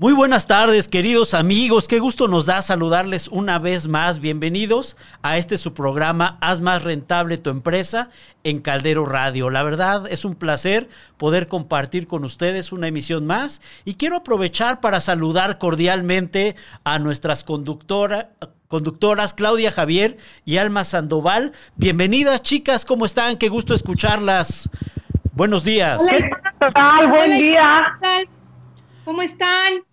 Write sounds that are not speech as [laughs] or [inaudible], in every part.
Muy buenas tardes, queridos amigos. Qué gusto nos da saludarles una vez más. Bienvenidos a este su programa Haz más rentable tu empresa en Caldero Radio. La verdad es un placer poder compartir con ustedes una emisión más y quiero aprovechar para saludar cordialmente a nuestras conductoras conductoras Claudia Javier y Alma Sandoval. Bienvenidas, chicas, ¿cómo están? Qué gusto escucharlas. Buenos días. Hola, Buen día. ¿Cómo están?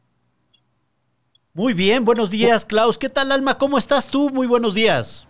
Muy bien, buenos días, Klaus. ¿Qué tal, Alma? ¿Cómo estás tú? Muy buenos días.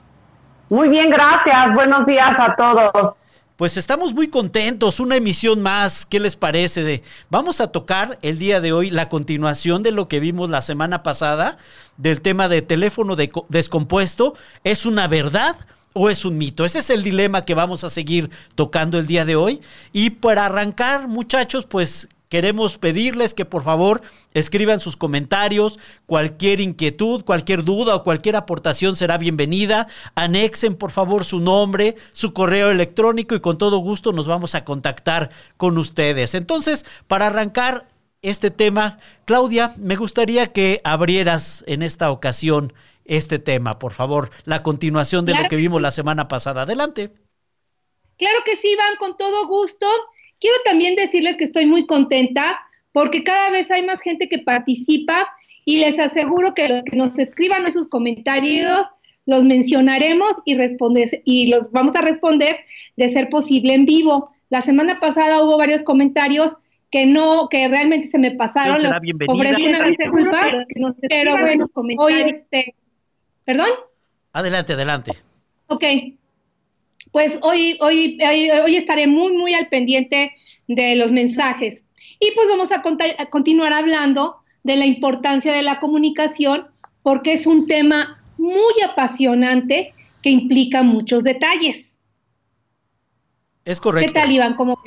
Muy bien, gracias. Buenos días a todos. Pues estamos muy contentos, una emisión más, ¿qué les parece? Vamos a tocar el día de hoy la continuación de lo que vimos la semana pasada del tema de teléfono descompuesto. ¿Es una verdad o es un mito? Ese es el dilema que vamos a seguir tocando el día de hoy. Y para arrancar, muchachos, pues Queremos pedirles que por favor escriban sus comentarios, cualquier inquietud, cualquier duda o cualquier aportación será bienvenida. Anexen por favor su nombre, su correo electrónico y con todo gusto nos vamos a contactar con ustedes. Entonces, para arrancar este tema, Claudia, me gustaría que abrieras en esta ocasión este tema, por favor, la continuación de lo que vimos la semana pasada. Adelante. Claro que sí, van con todo gusto. Quiero también decirles que estoy muy contenta porque cada vez hay más gente que participa y les aseguro que los que nos escriban esos comentarios los mencionaremos y, y los vamos a responder de ser posible en vivo. La semana pasada hubo varios comentarios que no, que realmente se me pasaron. Los ofrecí una disculpa, pero bueno, hoy este, ¿perdón? Adelante, adelante. Ok, pues hoy, hoy, hoy, estaré muy, muy al pendiente de los mensajes. Y pues vamos a, continuar hablando de la importancia de la comunicación porque es un tema muy apasionante que implica muchos detalles. Es correcto. ¿Qué tal, Iván? ¿Cómo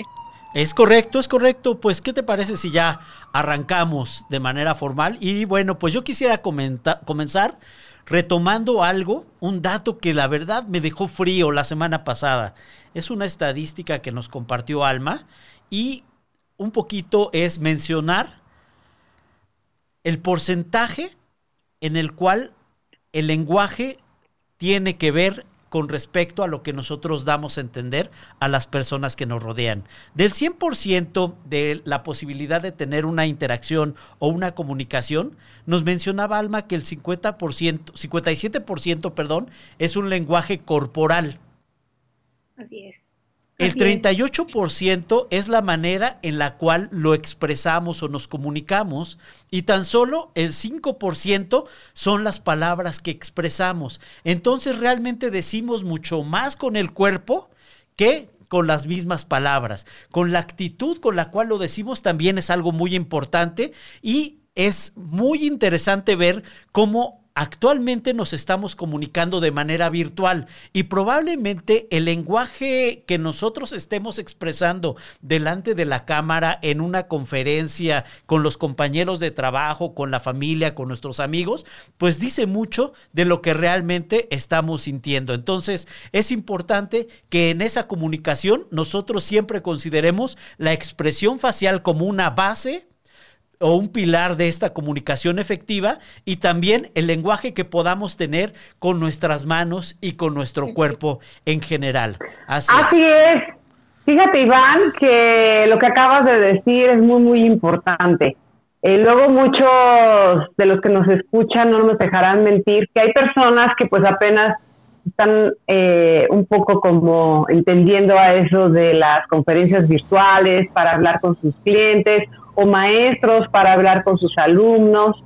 Es correcto, es correcto. Pues, ¿qué te parece si ya arrancamos de manera formal? Y bueno, pues yo quisiera comenzar retomando algo, un dato que la verdad me dejó frío la semana pasada. Es una estadística que nos compartió Alma y un poquito es mencionar el porcentaje en el cual el lenguaje tiene que ver con respecto a lo que nosotros damos a entender a las personas que nos rodean. Del 100% de la posibilidad de tener una interacción o una comunicación, nos mencionaba Alma que el 50%, 57%, perdón, es un lenguaje corporal. Así es. El 38% es la manera en la cual lo expresamos o nos comunicamos y tan solo el 5% son las palabras que expresamos. Entonces realmente decimos mucho más con el cuerpo que con las mismas palabras. Con la actitud con la cual lo decimos también es algo muy importante y es muy interesante ver cómo actualmente nos estamos comunicando de manera virtual y probablemente el lenguaje que nosotros estemos expresando delante de la cámara en una conferencia con los compañeros de trabajo, con la familia, con nuestros amigos, pues dice mucho de lo que realmente estamos sintiendo. Entonces es importante que en esa comunicación nosotros siempre consideremos la expresión facial como una base o un pilar de esta comunicación efectiva y también el lenguaje que podamos tener con nuestras manos y con nuestro cuerpo en general. Así, es. Fíjate, Iván, que lo que acabas de decir es muy, muy importante. Eh, luego muchos de los que nos escuchan no nos dejarán mentir que hay personas que pues apenas están eh, un poco como entendiendo a eso de las conferencias virtuales para hablar con sus clientes o maestros para hablar con sus alumnos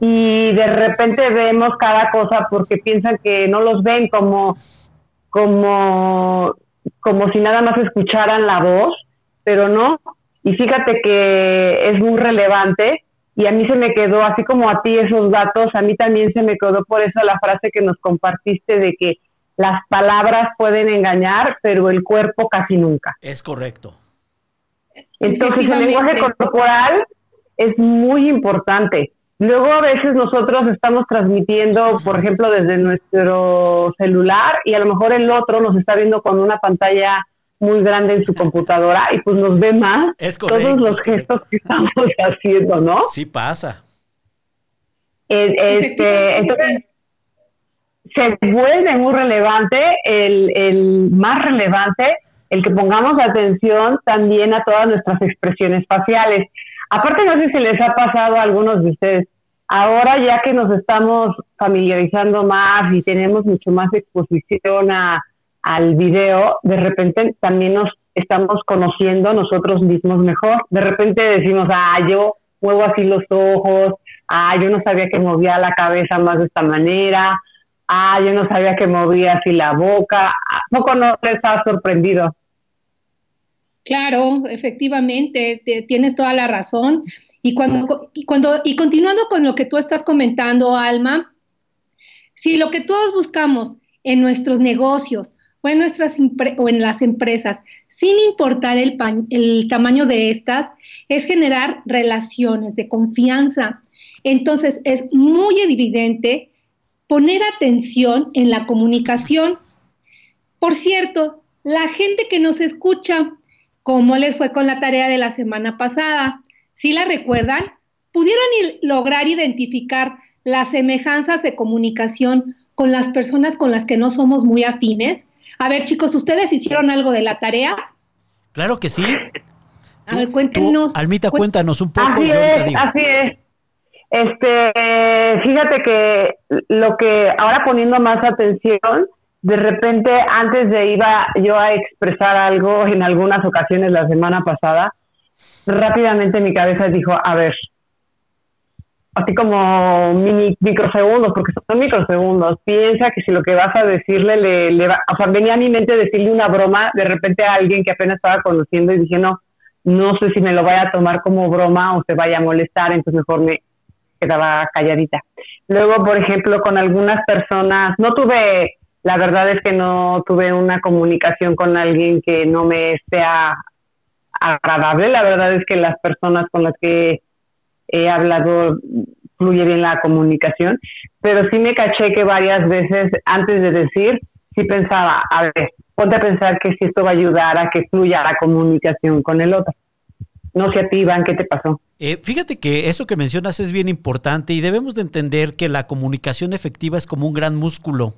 y de repente vemos cada cosa porque piensan que no los ven como como como si nada más escucharan la voz, pero no. Y fíjate que es muy relevante y a mí se me quedó, así como a ti esos datos, a mí también se me quedó por eso la frase que nos compartiste de que las palabras pueden engañar, pero el cuerpo casi nunca. Es correcto. Entonces el lenguaje corporal es muy importante. Luego a veces nosotros estamos transmitiendo, por ejemplo, desde nuestro celular y a lo mejor el otro nos está viendo con una pantalla muy grande en su computadora y pues nos ve más todos los gestos que estamos [laughs] haciendo, ¿no? Sí pasa. Eh, este, entonces, se vuelve muy relevante, el, el más relevante, el que pongamos atención también a todas nuestras expresiones faciales. Aparte, no sé si les ha pasado a algunos de ustedes, ahora ya que nos estamos familiarizando más y tenemos mucho más exposición a, al video, de repente también nos estamos conociendo nosotros mismos mejor. De repente decimos, ah, yo muevo así los ojos, ah, yo no sabía que movía la cabeza más de esta manera, ah, yo no sabía que movía así la boca. ¿A poco no les ha sorprendido? Claro, efectivamente, tienes toda la razón. Y cuando, y cuando, y continuando con lo que tú estás comentando, Alma, si lo que todos buscamos en nuestros negocios o en nuestras o en las empresas, sin importar el, el tamaño de estas, es generar relaciones de confianza. Entonces, es muy evidente poner atención en la comunicación. Por cierto, la gente que nos escucha, ¿cómo les fue con la tarea de la semana pasada? Si la recuerdan, pudieron lograr identificar las semejanzas de comunicación con las personas con las que no somos muy afines. A ver, chicos, ¿ustedes hicieron algo de la tarea? Claro que sí. A ver, cuéntenos. Almita, cuéntanos un poco. Así es, así es. Este, fíjate que lo que ahora poniendo más atención, de repente antes de iba yo a expresar algo en algunas ocasiones la semana pasada, rápidamente mi cabeza dijo, a ver, así como mini, microsegundos, porque son microsegundos, piensa que si lo que vas a decirle le, le va, o sea, venía a mi mente decirle una broma de repente a alguien que apenas estaba conociendo y dije, no, no sé si me lo vaya a tomar como broma o se vaya a molestar, entonces mejor me, quedaba calladita. Luego, por ejemplo, con algunas personas, no tuve, la verdad es que no tuve una comunicación con alguien que no me sea agradable. La verdad es que las personas con las que he hablado fluye bien la comunicación, pero sí me caché que varias veces antes de decir, sí pensaba, a ver, ponte a pensar que si esto va a ayudar a que fluya la comunicación con el otro. No se activan, ¿qué te pasó? Eh, fíjate que eso que mencionas es bien importante y debemos de entender que la comunicación efectiva es como un gran músculo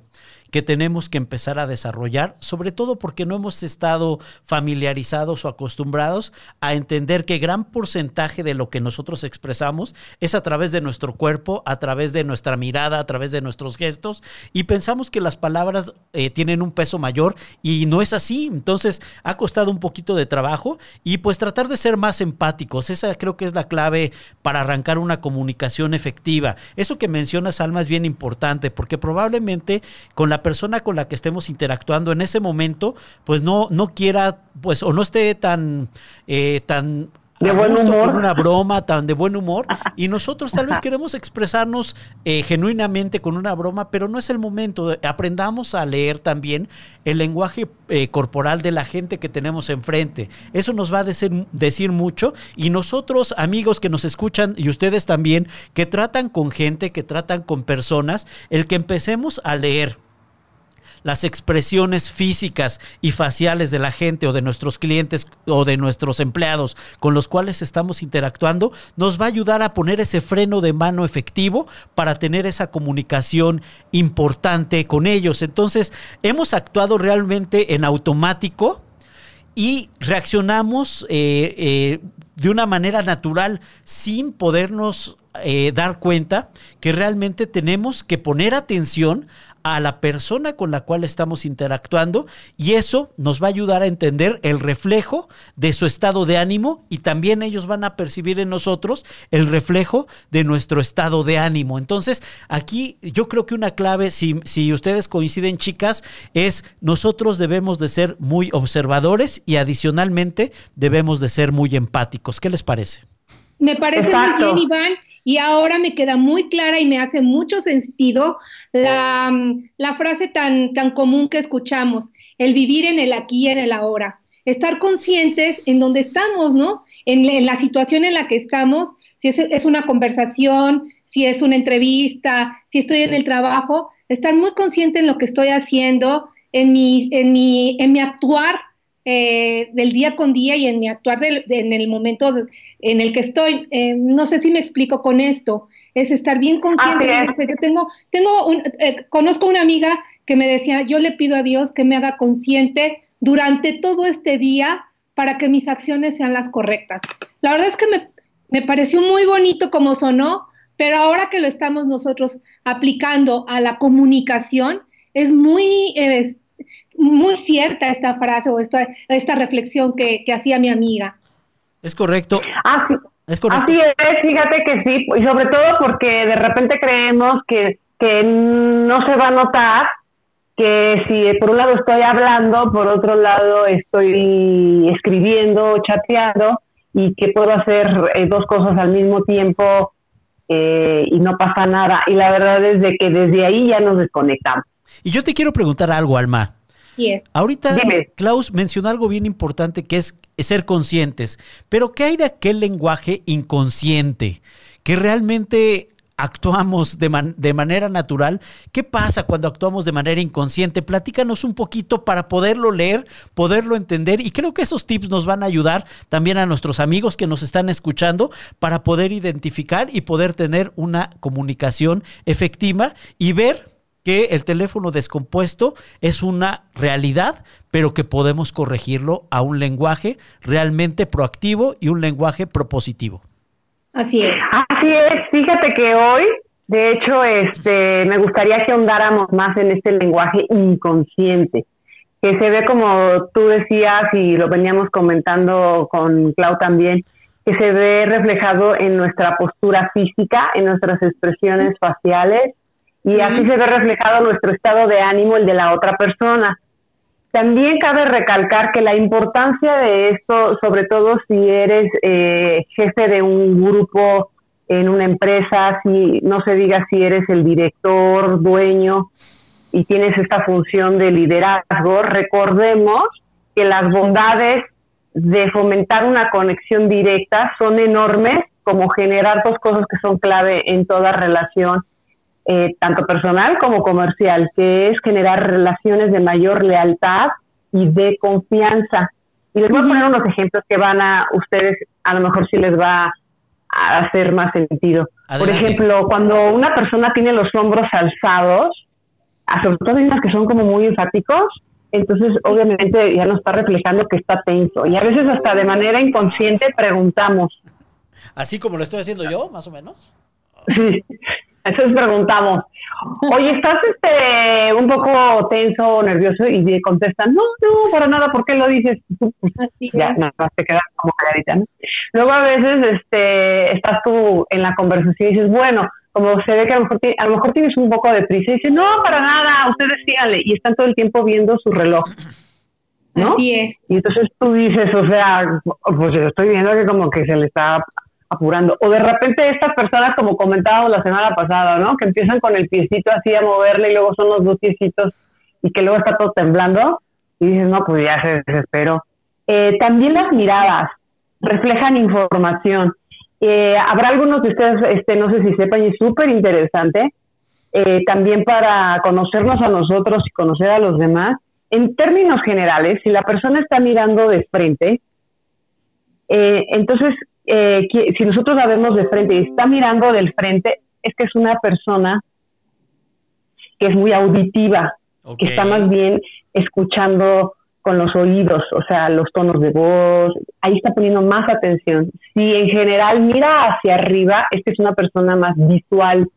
que tenemos que empezar a desarrollar, sobre todo porque no hemos estado familiarizados o acostumbrados a entender que gran porcentaje de lo que nosotros expresamos es a través de nuestro cuerpo, a través de nuestra mirada, a través de nuestros gestos, y pensamos que las palabras eh, tienen un peso mayor y no es así. Entonces ha costado un poquito de trabajo y pues tratar de ser más empáticos. Esa creo que es la clave para arrancar una comunicación efectiva. Eso que mencionas, Alma, es bien importante porque probablemente con la persona con la que estemos interactuando en ese momento, pues no, no quiera, pues, o no esté tan, eh, tan de buen humor. con una broma tan de buen humor [laughs] y nosotros tal vez queremos expresarnos eh, genuinamente con una broma, pero no es el momento. Aprendamos a leer también el lenguaje eh, corporal de la gente que tenemos enfrente. Eso nos va a decir, decir mucho y nosotros, amigos que nos escuchan y ustedes también, que tratan con gente, que tratan con personas, el que empecemos a leer las expresiones físicas y faciales de la gente o de nuestros clientes o de nuestros empleados con los cuales estamos interactuando, nos va a ayudar a poner ese freno de mano efectivo para tener esa comunicación importante con ellos. Entonces, hemos actuado realmente en automático y reaccionamos eh, eh, de una manera natural sin podernos eh, dar cuenta que realmente tenemos que poner atención a la persona con la cual estamos interactuando y eso nos va a ayudar a entender el reflejo de su estado de ánimo y también ellos van a percibir en nosotros el reflejo de nuestro estado de ánimo. Entonces, aquí yo creo que una clave, si, si ustedes coinciden chicas, es nosotros debemos de ser muy observadores y adicionalmente debemos de ser muy empáticos. ¿Qué les parece? Me parece muy bien, Iván. Y ahora me queda muy clara y me hace mucho sentido la, frase tan, tan común que escuchamos, el vivir en el aquí y en el ahora. Estar conscientes en donde estamos, ¿no? En, la situación en la que estamos, si es, es, una conversación, si es una entrevista, si estoy en el trabajo, estar muy consciente en lo que estoy haciendo, en mi, en mi, en mi actuar eh, del día con día y en mi actuar en el momento en el que estoy. Eh, no sé si me explico con esto. Es estar bien consciente. yo tengo, tengo un, eh, conozco una amiga que me decía, yo le pido a Dios que me haga consciente durante todo este día para que mis acciones sean las correctas. La verdad es que me, me pareció muy bonito como sonó, pero ahora que lo estamos nosotros aplicando a la comunicación, es muy, muy cierta esta frase o esta, esta reflexión que, hacía mi amiga. Es correcto. Así, es correcto. Así es, fíjate que sí, y sobre todo porque de repente creemos que, que no se va a notar que si por un lado estoy hablando, por otro lado estoy escribiendo, chateando, y que puedo hacer eh, dos cosas al mismo tiempo eh, y no pasa nada. Y la verdad es de que desde ahí ya nos desconectamos. Y yo te quiero preguntar algo, Alma. Ahorita Klaus mencionó algo bien importante que es ser conscientes, pero ¿qué hay de aquel lenguaje inconsciente que realmente actuamos de, de, manera natural. ¿Qué pasa cuando actuamos de manera inconsciente? Platícanos un poquito para poderlo leer, poderlo entender y creo que esos tips nos van a ayudar también a nuestros amigos que nos están escuchando para poder identificar y poder tener una comunicación efectiva y ver que el teléfono descompuesto es una realidad, pero que podemos corregirlo a un lenguaje realmente proactivo y un lenguaje propositivo. Así es. Así es. Fíjate que hoy, de hecho, este, me gustaría que ahondáramos más en este lenguaje inconsciente, que se ve como tú decías y lo veníamos comentando con Clau también, que se ve reflejado en nuestra postura física, en nuestras expresiones faciales y así se ve reflejado nuestro estado de ánimo, el de la otra persona. También cabe recalcar que la importancia de esto, sobre todo si eres eh, jefe de un grupo en una empresa, si no se diga si eres el director, dueño y tienes esta función de liderazgo, recordemos que las bondades de fomentar una conexión directa son enormes, como generar dos cosas que son clave en toda relación eh, tanto personal como comercial, que es generar relaciones de mayor lealtad y de confianza. Y les voy a poner unos ejemplos que van a ustedes, a lo mejor sí les va a hacer más sentido. Por ejemplo, cuando una persona tiene los hombros alzados, sobre todo hay unas que son como muy enfáticos, entonces obviamente ya nos está reflejando que está tenso. Y a veces hasta de manera inconsciente preguntamos. Así como lo estoy haciendo yo, más o menos. Sí. Entonces preguntamos, oye, ¿estás este, un poco tenso o nervioso? Y contestan, no, no, para nada, ¿por qué lo dices? ya, nada más te quedas como clarita, ¿no? Luego a veces este, estás tú en la conversación y dices, bueno, como se ve que a lo mejor, a lo mejor tienes un poco de prisa y dices, no, para nada, ustedes síganle. Y están todo el tiempo viendo su reloj. ¿no? Así es. Y entonces tú dices, o sea, pues yo estoy viendo que como que se le está apurando. O de repente estas personas, como comentábamos la semana pasada, ¿no? Que empiezan con el piecito así a moverle y luego son los dos piecitos y que luego está todo temblando y dices, no, pues ya se desesperó. Eh, también las miradas reflejan información. Eh, habrá algunos de ustedes, este, no sé si sepan, y es súper interesante, eh, también para conocernos a nosotros y conocer a los demás. En términos generales, si la persona está mirando de frente, entonces eh, si nosotros la vemos de frente y está mirando del frente, es que es una persona que es muy auditiva, que está más bien escuchando con los oídos, o sea, los tonos de voz, ahí está poniendo más atención. Si en general mira hacia arriba, es que es una persona más visual,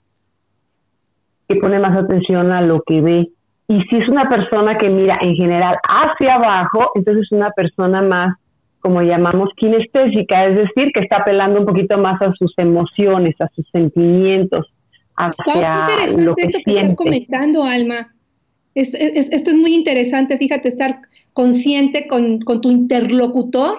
que pone más atención a lo que ve. Y si es una persona que mira en general hacia abajo, entonces es una persona más como llamamos kinestésica, es decir, que está apelando un poquito más a sus emociones, a sus sentimientos, hacia lo que esto que estás comentando, Alma. Esto, es muy interesante, fíjate, estar consciente con, tu interlocutor,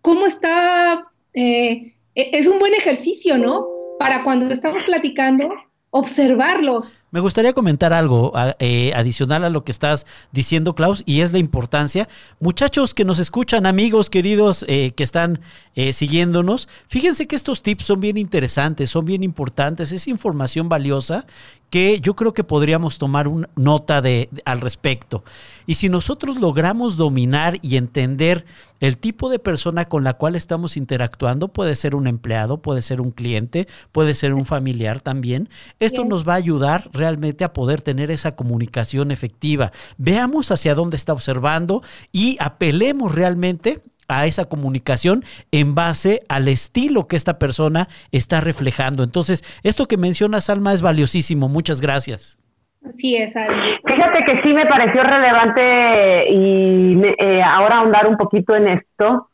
cómo está, eh, e, es un buen ejercicio, ¿no? Para cuando estamos platicando, observarlos. Me gustaría comentar algo eh, adicional a lo que estás diciendo, Klaus, y es la importancia. Muchachos que nos escuchan, amigos queridos eh, que están eh, siguiéndonos, fíjense que estos tips son bien interesantes, son bien importantes, es información valiosa que yo creo que podríamos tomar una nota de, al respecto. Y si nosotros logramos dominar y entender el tipo de persona con la cual estamos interactuando, puede ser un empleado, puede ser un cliente, puede ser un familiar también, esto nos va a ayudar realmente a poder tener esa comunicación efectiva. Veamos hacia dónde está observando y apelemos realmente a esa comunicación en base al estilo que esta persona está reflejando. Entonces, esto que mencionas, Alma, es valiosísimo. Muchas gracias. Así es, Alma. Fíjate que sí me pareció relevante y eh, ahora ahondar un poquito en esto,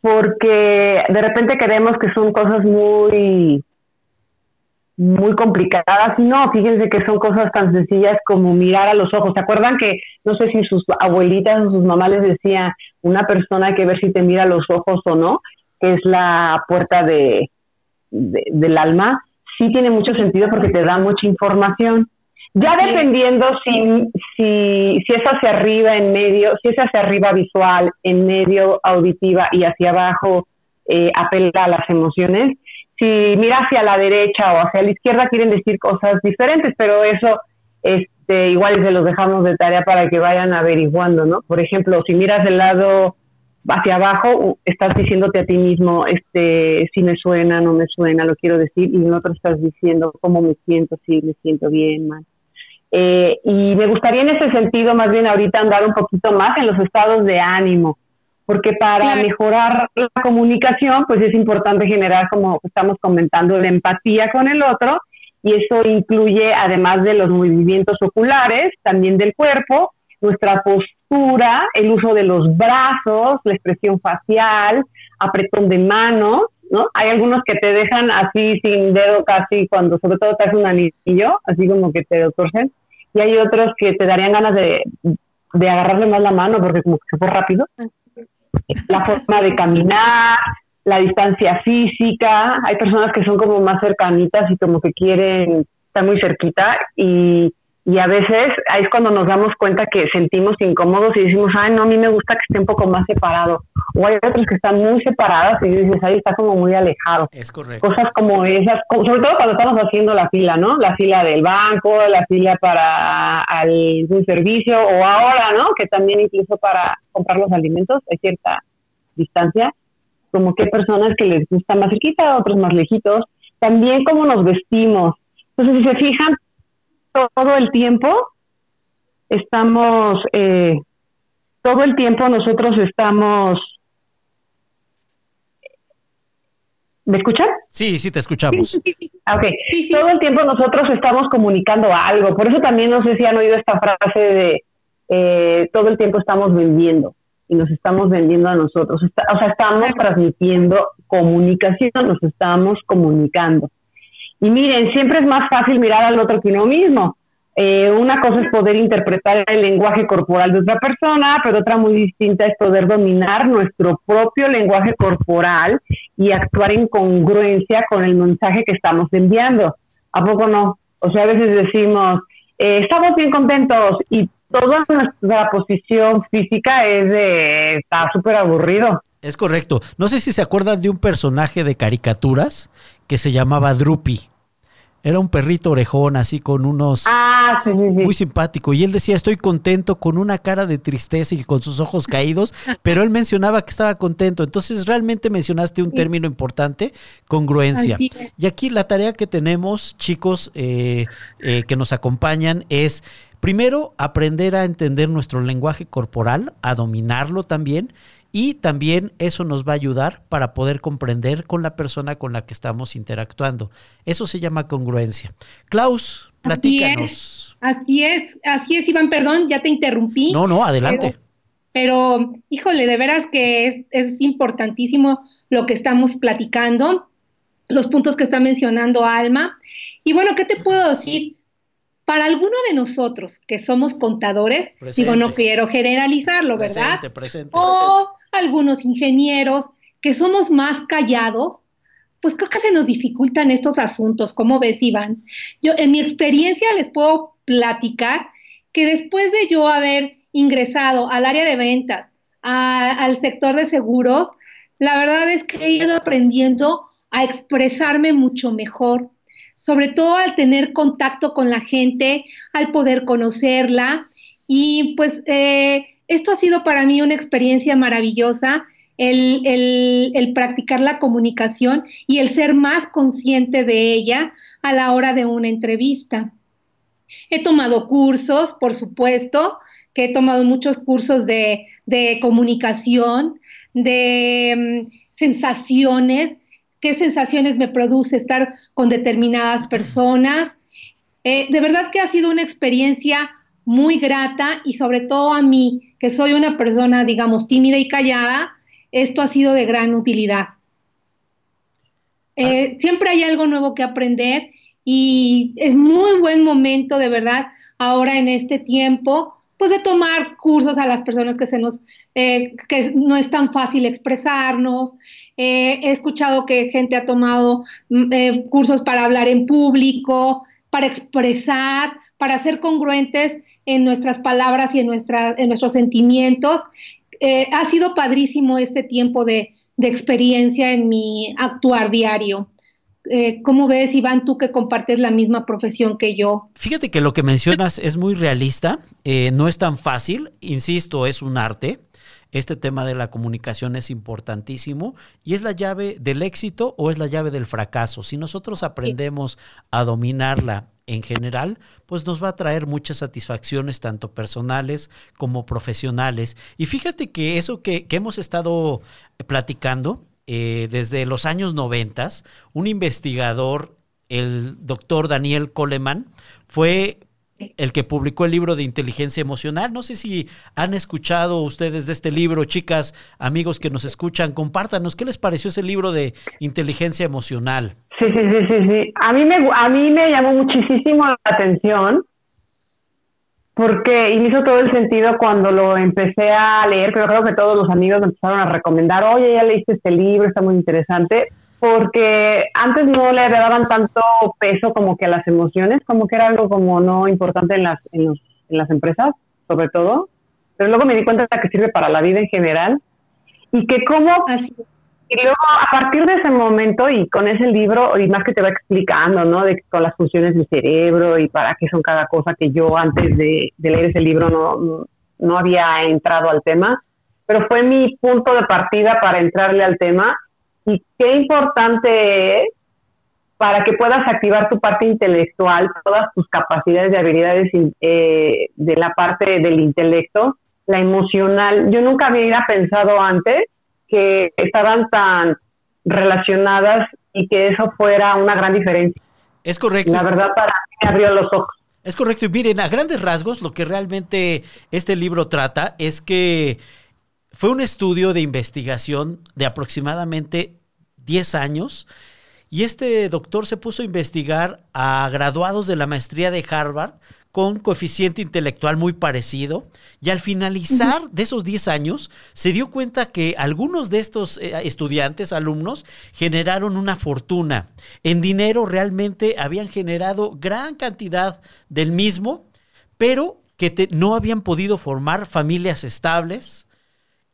porque de repente creemos que son cosas muy muy complicadas. No, fíjense que son cosas tan sencillas como mirar a los ojos. ¿Se acuerdan que, no sé si sus abuelitas o sus mamás les decían, una persona hay que ver si te mira a los ojos o no, que es la puerta de, del alma? Sí tiene mucho sentido porque te da mucha información. Ya dependiendo si, si, si es hacia arriba, en medio, si es hacia arriba visual, en medio auditiva y hacia abajo eh, apela a las emociones, si mira hacia la derecha o hacia la izquierda quieren decir cosas diferentes, pero eso este, igual se los dejamos de tarea para que vayan averiguando, ¿no? Por ejemplo, si miras del lado hacia abajo, estás diciéndote a ti mismo, este, si me suena, no me suena, lo quiero decir, y en otro estás diciendo cómo me siento, si me siento bien, mal. Eh, y me gustaría en ese sentido, más bien ahorita andar un poquito más en los estados de ánimo porque para mejorar la comunicación, pues es importante generar, como estamos comentando, la empatía con el otro, y eso incluye, además de los movimientos oculares, también del cuerpo, nuestra postura, el uso de los brazos, la expresión facial, apretón de manos, ¿no? Hay algunos que te dejan así sin dedo casi cuando sobre todo te hace un anillo, así como que te torcen, y hay otros que te darían ganas de, de agarrarle más la mano porque como que se fue rápido la forma de caminar, la distancia física. Hay personas que son como más cercanitas y como que quieren estar muy cerquita y, y a veces ahí es cuando nos damos cuenta que sentimos incómodos y decimos, ay, no, a mí me gusta que esté un poco más separado. O hay otros que están muy separadas y dices, ahí está como muy alejado. Es correcto. Cosas como esas, sobre todo cuando estamos haciendo la fila, ¿no? La fila del banco, la fila para algún servicio o ahora, ¿no? Que también incluso para comprar los alimentos hay cierta distancia. Como que hay personas que les gusta más cerquita, otros más lejitos. También cómo nos vestimos. Entonces, si se fijan, todo el tiempo estamos, eh, todo el tiempo nosotros estamos... ¿Me escuchan? Sí, sí, te escuchamos. Ok, todo el tiempo nosotros estamos comunicando algo, por eso también no sé si han oído esta frase de eh, todo el tiempo estamos vendiendo y nos estamos vendiendo a nosotros, o sea, estamos transmitiendo comunicación, nos estamos comunicando. Y miren, siempre es más fácil mirar al otro que uno mismo. Eh, una cosa es poder interpretar el lenguaje corporal de otra persona, pero otra muy distinta es poder dominar nuestro propio lenguaje corporal y actuar en congruencia con el mensaje que estamos enviando. ¿A poco no? O sea, a veces decimos, eh, estamos bien contentos y toda nuestra posición física es de, está súper aburrido. Es correcto. No sé si se acuerdan de un personaje de caricaturas que se llamaba Drupi. Era un perrito orejón, así con unos... Ah, sí, sí, sí. Muy simpático. Y él decía, estoy contento con una cara de tristeza y con sus ojos caídos, [laughs] pero él mencionaba que estaba contento. Entonces, realmente mencionaste un término importante, congruencia. Y aquí la tarea que tenemos, chicos eh, eh, que nos acompañan, es primero aprender a entender nuestro lenguaje corporal, a dominarlo también y también eso nos va a ayudar para poder comprender con la persona con la que estamos interactuando. Eso se llama congruencia. Klaus, platícanos. Así es, así es, Iván, perdón, ya te interrumpí. No, no, adelante. Pero, híjole, de veras que es, es importantísimo lo que estamos platicando, los puntos que está mencionando Alma. Y bueno, ¿qué te puedo decir? Para alguno de nosotros que somos contadores, digo, no quiero generalizarlo, ¿verdad? Presente, presente, o algunos ingenieros que somos más callados, pues creo que se nos dificultan estos asuntos. ¿Cómo ves, Iván? Yo, en mi experiencia, les puedo platicar que después de yo haber ingresado al área de ventas, al sector de seguros, la verdad es que he ido aprendiendo a expresarme mucho mejor, sobre todo al tener contacto con la gente, al poder conocerla. Y pues eh, esto ha sido para mí una experiencia maravillosa, el, el, practicar la comunicación y el ser más consciente de ella a la hora de una entrevista. He tomado cursos, por supuesto, que he tomado muchos cursos de, comunicación, de mm, sensaciones, qué sensaciones me produce estar con determinadas personas. Eh, de verdad que ha sido una experiencia muy grata y sobre todo a mí, que soy una persona, digamos, tímida y callada, esto ha sido de gran utilidad. Eh, siempre hay algo nuevo que aprender y es muy buen momento, de verdad, ahora en este tiempo, pues de tomar cursos a las personas que se nos, eh, que no es tan fácil expresarnos. Eh, he escuchado que gente ha tomado mm, cursos para hablar en público, para expresar, para ser congruentes en nuestras palabras y en, nuestra, en nuestros sentimientos. ha sido padrísimo este tiempo de, de experiencia en mi actuar diario. Eh, ¿Cómo ves, Iván, tú que compartes la misma profesión que yo? Fíjate que lo que mencionas es muy realista, eh, no es tan fácil, insisto, es un arte. Este tema de la comunicación es importantísimo y es la llave del éxito o es la llave del fracaso. Si nosotros aprendemos a dominarla en general, pues nos va a traer muchas satisfacciones, tanto personales como profesionales. Y fíjate que eso que, que hemos estado platicando, eh, desde los años noventas, un investigador, el doctor Daniel Coleman, fue el que publicó el libro de inteligencia emocional. No sé si han escuchado ustedes de este libro, chicas, amigos que nos escuchan, compártanos, ¿qué les pareció ese libro de inteligencia emocional? Sí, sí, sí, sí, sí. A mí me, a mí me llamó muchísimo la atención porque hizo todo el sentido cuando lo empecé a leer, pero creo que todos los amigos me empezaron a recomendar, oye, ya leíste este libro, está muy interesante, porque antes no le daban tanto peso como que a las emociones, como que era algo como no importante en las, en, los, en las empresas, sobre todo, pero luego me di cuenta que sirve para la vida en general y que como y luego, a partir de ese momento y con ese libro, y más que te va explicando, ¿no? De con las funciones del cerebro y para qué son cada cosa que yo antes de, leer ese libro no, no había entrado al tema, pero fue mi punto de partida para entrarle al tema. Y qué importante es para que puedas activar tu parte intelectual, todas tus capacidades y habilidades eh, de la parte del intelecto, la emocional. Yo nunca había pensado antes que estaban tan relacionadas y que eso fuera una gran diferencia. Es correcto. La verdad para mí me abrió los ojos. Es correcto. Y miren, a grandes rasgos, lo que realmente este libro trata es que fue un estudio de investigación de aproximadamente 10 años y este doctor se puso a investigar a graduados de la maestría de Harvard con coeficiente intelectual muy parecido y al finalizar de esos 10 años se dio cuenta que algunos de estos eh, estudiantes, alumnos, generaron una fortuna. En dinero realmente habían generado gran cantidad del mismo, pero que no habían podido formar familias estables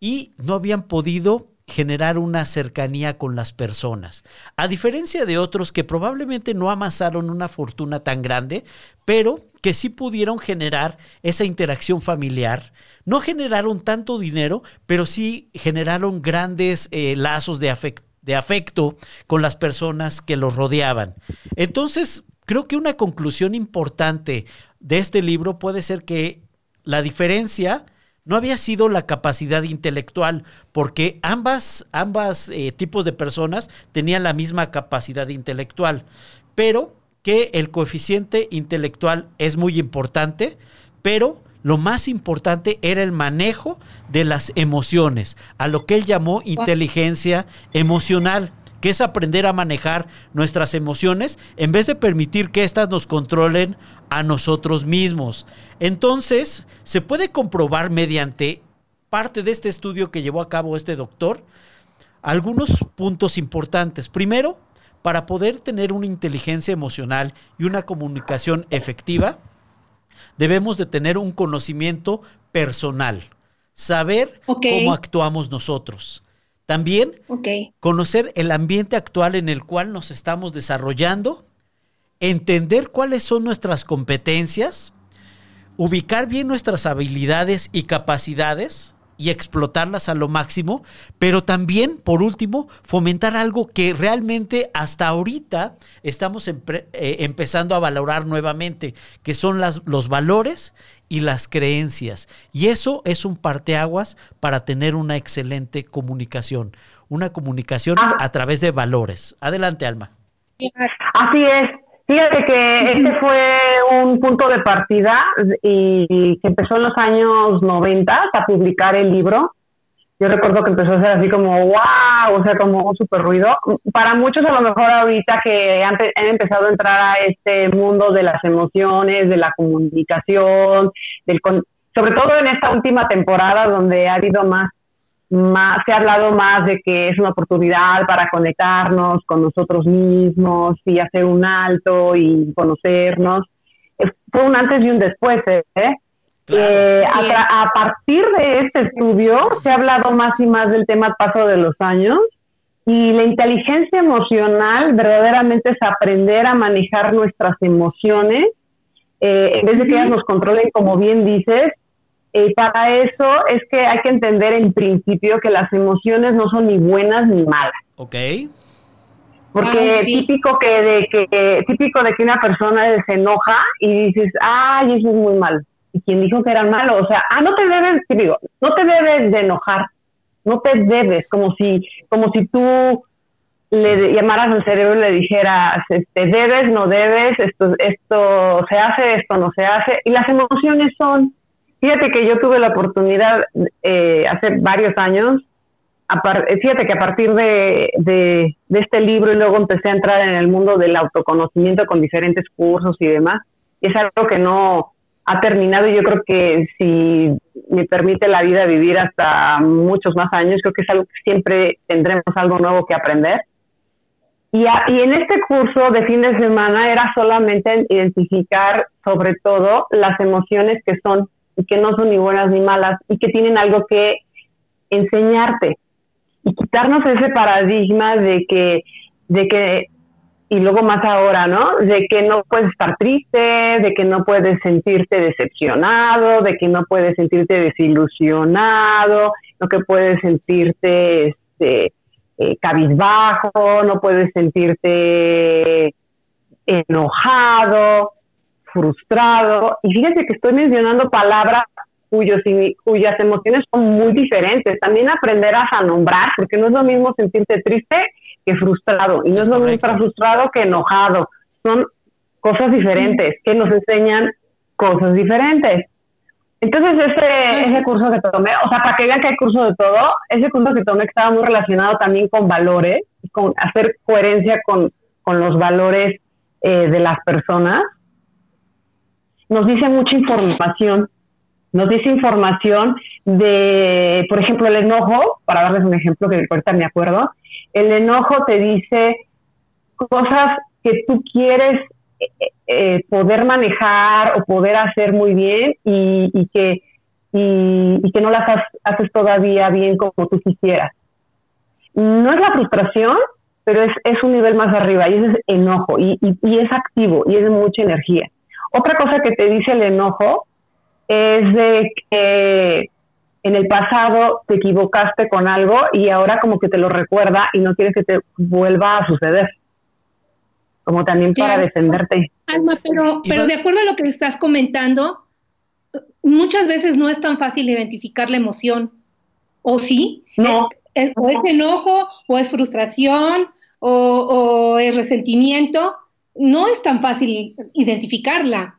y no habían podido generar una cercanía con las personas. A diferencia de otros que probablemente no amasaron una fortuna tan grande, pero que sí pudieron generar esa interacción familiar. No generaron tanto dinero, pero sí generaron grandes eh, lazos de, de afecto con las personas que los rodeaban. Entonces, creo que una conclusión importante de este libro puede ser que la diferencia no había sido la capacidad intelectual, porque ambas, ambas eh, tipos de personas tenían la misma capacidad intelectual, pero que el coeficiente intelectual es muy importante, pero lo más importante era el manejo de las emociones, a lo que él llamó inteligencia emocional que es aprender a manejar nuestras emociones en vez de permitir que éstas nos controlen a nosotros mismos. Entonces, se puede comprobar mediante parte de este estudio que llevó a cabo este doctor algunos puntos importantes. Primero, para poder tener una inteligencia emocional y una comunicación efectiva, debemos de tener un conocimiento personal, saber cómo actuamos nosotros. También conocer el ambiente actual en el cual nos estamos desarrollando, entender cuáles son nuestras competencias, ubicar bien nuestras habilidades y capacidades y explotarlas a lo máximo, pero también, por último, fomentar algo que realmente hasta ahorita estamos eh, empezando a valorar nuevamente, que son las, los valores y las creencias. Y eso es un parteaguas para tener una excelente comunicación, una comunicación ah. a través de valores. Adelante, Alma. Así es. Fíjate que este fue un punto de partida y que empezó en los años 90 a publicar el libro. Yo recuerdo que empezó a ser así como wow, o sea, como un super ruido. Para muchos a lo mejor ahorita que han, empezado a entrar a este mundo de las emociones, de la comunicación, del, sobre todo en esta última temporada donde ha habido más más, se ha hablado más de que es una oportunidad para conectarnos con nosotros mismos y hacer un alto y conocernos. Fue un antes y un después, ¿eh? eh a, partir de este estudio se ha hablado más y más del tema paso de los años y la inteligencia emocional verdaderamente es aprender a manejar nuestras emociones eh, en vez de que ellas nos controlen, como bien dices, y para eso es que hay que entender en principio que las emociones no son ni buenas ni malas. Ok. Porque ah, típico que de que típico de que una persona se enoja y dices, "Ay, eso es muy malo." ¿Y quien dijo que era malo? O sea, ah, no te debes, digo, no te debes de enojar. No te debes como si como si tú le llamaras al cerebro y le dijeras, este, debes, no debes, esto, esto se hace, esto no se hace. Y las emociones son Fíjate que yo tuve la oportunidad eh, hace varios años, fíjate que a partir de, este libro y luego empecé a entrar en el mundo del autoconocimiento con diferentes cursos y demás, y es algo que no ha terminado y yo creo que si me permite la vida vivir hasta muchos más años, creo que es algo que siempre tendremos algo nuevo que aprender. Y, y en este curso de fin de semana era solamente identificar sobre todo las emociones que son y que no son ni buenas ni malas y que tienen algo que enseñarte y quitarnos ese paradigma de que de que y luego más ahora, ¿no? De que no puedes estar triste, de que no puedes sentirte decepcionado, de que no puedes sentirte desilusionado, no que puedes sentirte este, eh, cabizbajo, no puedes sentirte enojado, frustrado. Y fíjense que estoy mencionando palabras cuyos, cuyas emociones son muy diferentes. También aprenderás a nombrar, porque no es lo mismo sentirte triste que frustrado. Y no es, lo mismo estar frustrado que enojado. Son cosas diferentes que nos enseñan cosas diferentes. Entonces, ese, ese curso que tomé, o sea, para que vean que hay curso de todo, ese curso que tomé estaba muy relacionado también con valores, con hacer coherencia con, con los valores eh, de las personas nos dice mucha información. Nos dice información de, por ejemplo, el enojo, para darles un ejemplo que ahorita me acuerdo, el enojo te dice cosas que tú quieres eh, eh, poder manejar o poder hacer muy bien y, que, y, que no las haces todavía bien como tú quisieras. No es la frustración, pero es, es un nivel más arriba y es enojo y, y es activo y es de mucha energía. Otra cosa que te dice el enojo es de que en el pasado te equivocaste con algo y ahora como que te lo recuerda y no quieres que te vuelva a suceder. Como también para defenderte. Alma, pero, pero de acuerdo a lo que estás comentando, muchas veces no es tan fácil identificar la emoción. ¿O sí? No. Es, o es enojo, o es frustración, o, o es resentimiento no es tan fácil identificarla.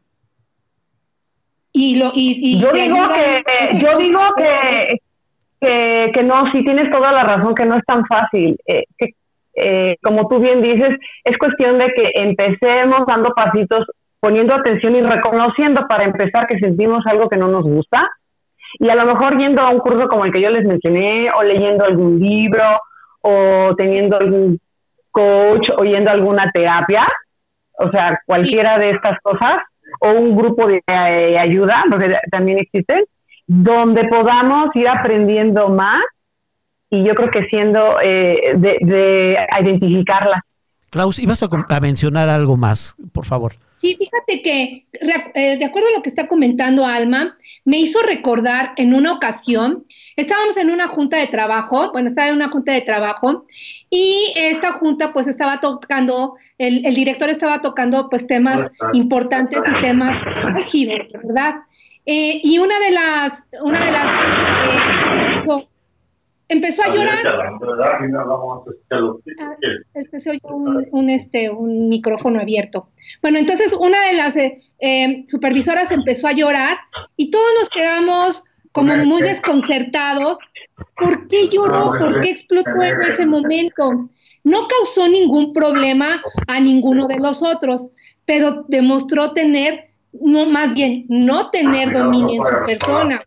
Y lo, y, yo digo que, yo digo que, que, no, sí tienes toda la razón, que no es tan fácil. Eh, que, eh, como tú bien dices, es cuestión de que empecemos dando pasitos, poniendo atención y reconociendo para empezar que sentimos algo que no nos gusta. Y a lo mejor yendo a un curso como el que yo les mencioné, o leyendo algún libro, o teniendo algún coach o yendo a alguna terapia, o sea, cualquiera de estas cosas, o un grupo de eh, ayuda, porque también existen, donde podamos ir aprendiendo más y yo creo que siendo eh, de, de identificarlas. Klaus, ibas a, mencionar algo más, por favor. Sí, fíjate que, eh, de acuerdo a lo que está comentando Alma, me hizo recordar en una ocasión, estábamos en una junta de trabajo, bueno, estaba en una junta de trabajo, y esta junta pues estaba tocando, el, director estaba tocando pues temas importantes y temas álgidos, ¿verdad? Eh, y una de las, una de las eh, empezó a llorar. Ah, este se oye un, este, un micrófono abierto. Bueno, entonces una de las eh, eh, supervisoras empezó a llorar y todos nos quedamos como muy desconcertados. ¿Por qué lloró? ¿Por qué explotó en ese momento? No causó ningún problema a ninguno de los otros, pero demostró tener no más bien no tener dominio en su persona